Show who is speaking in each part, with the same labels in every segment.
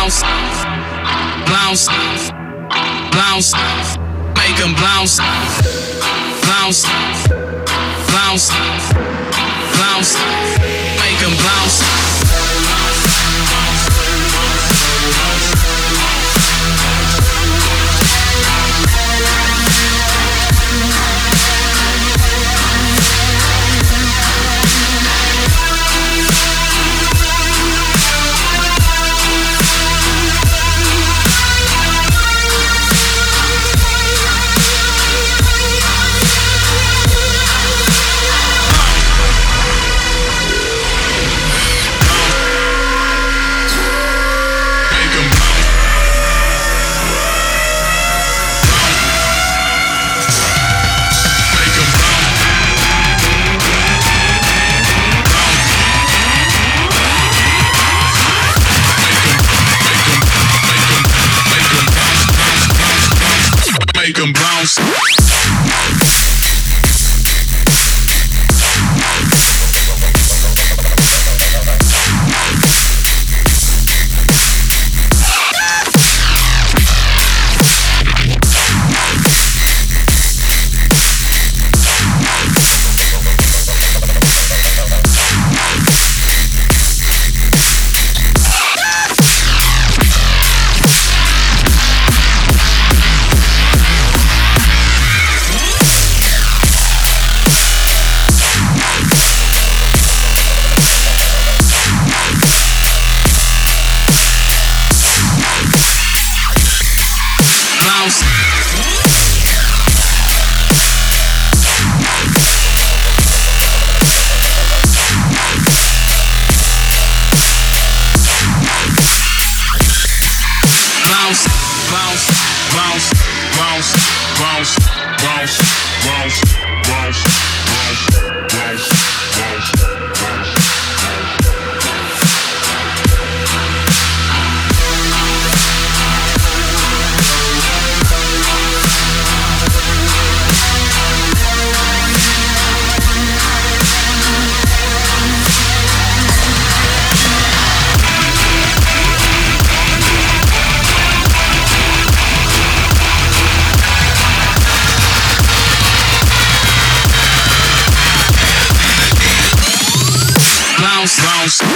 Speaker 1: bounce, bounce, bounce, make them bounce, bounce, bounce, bounce. life. Shake,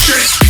Speaker 1: shake.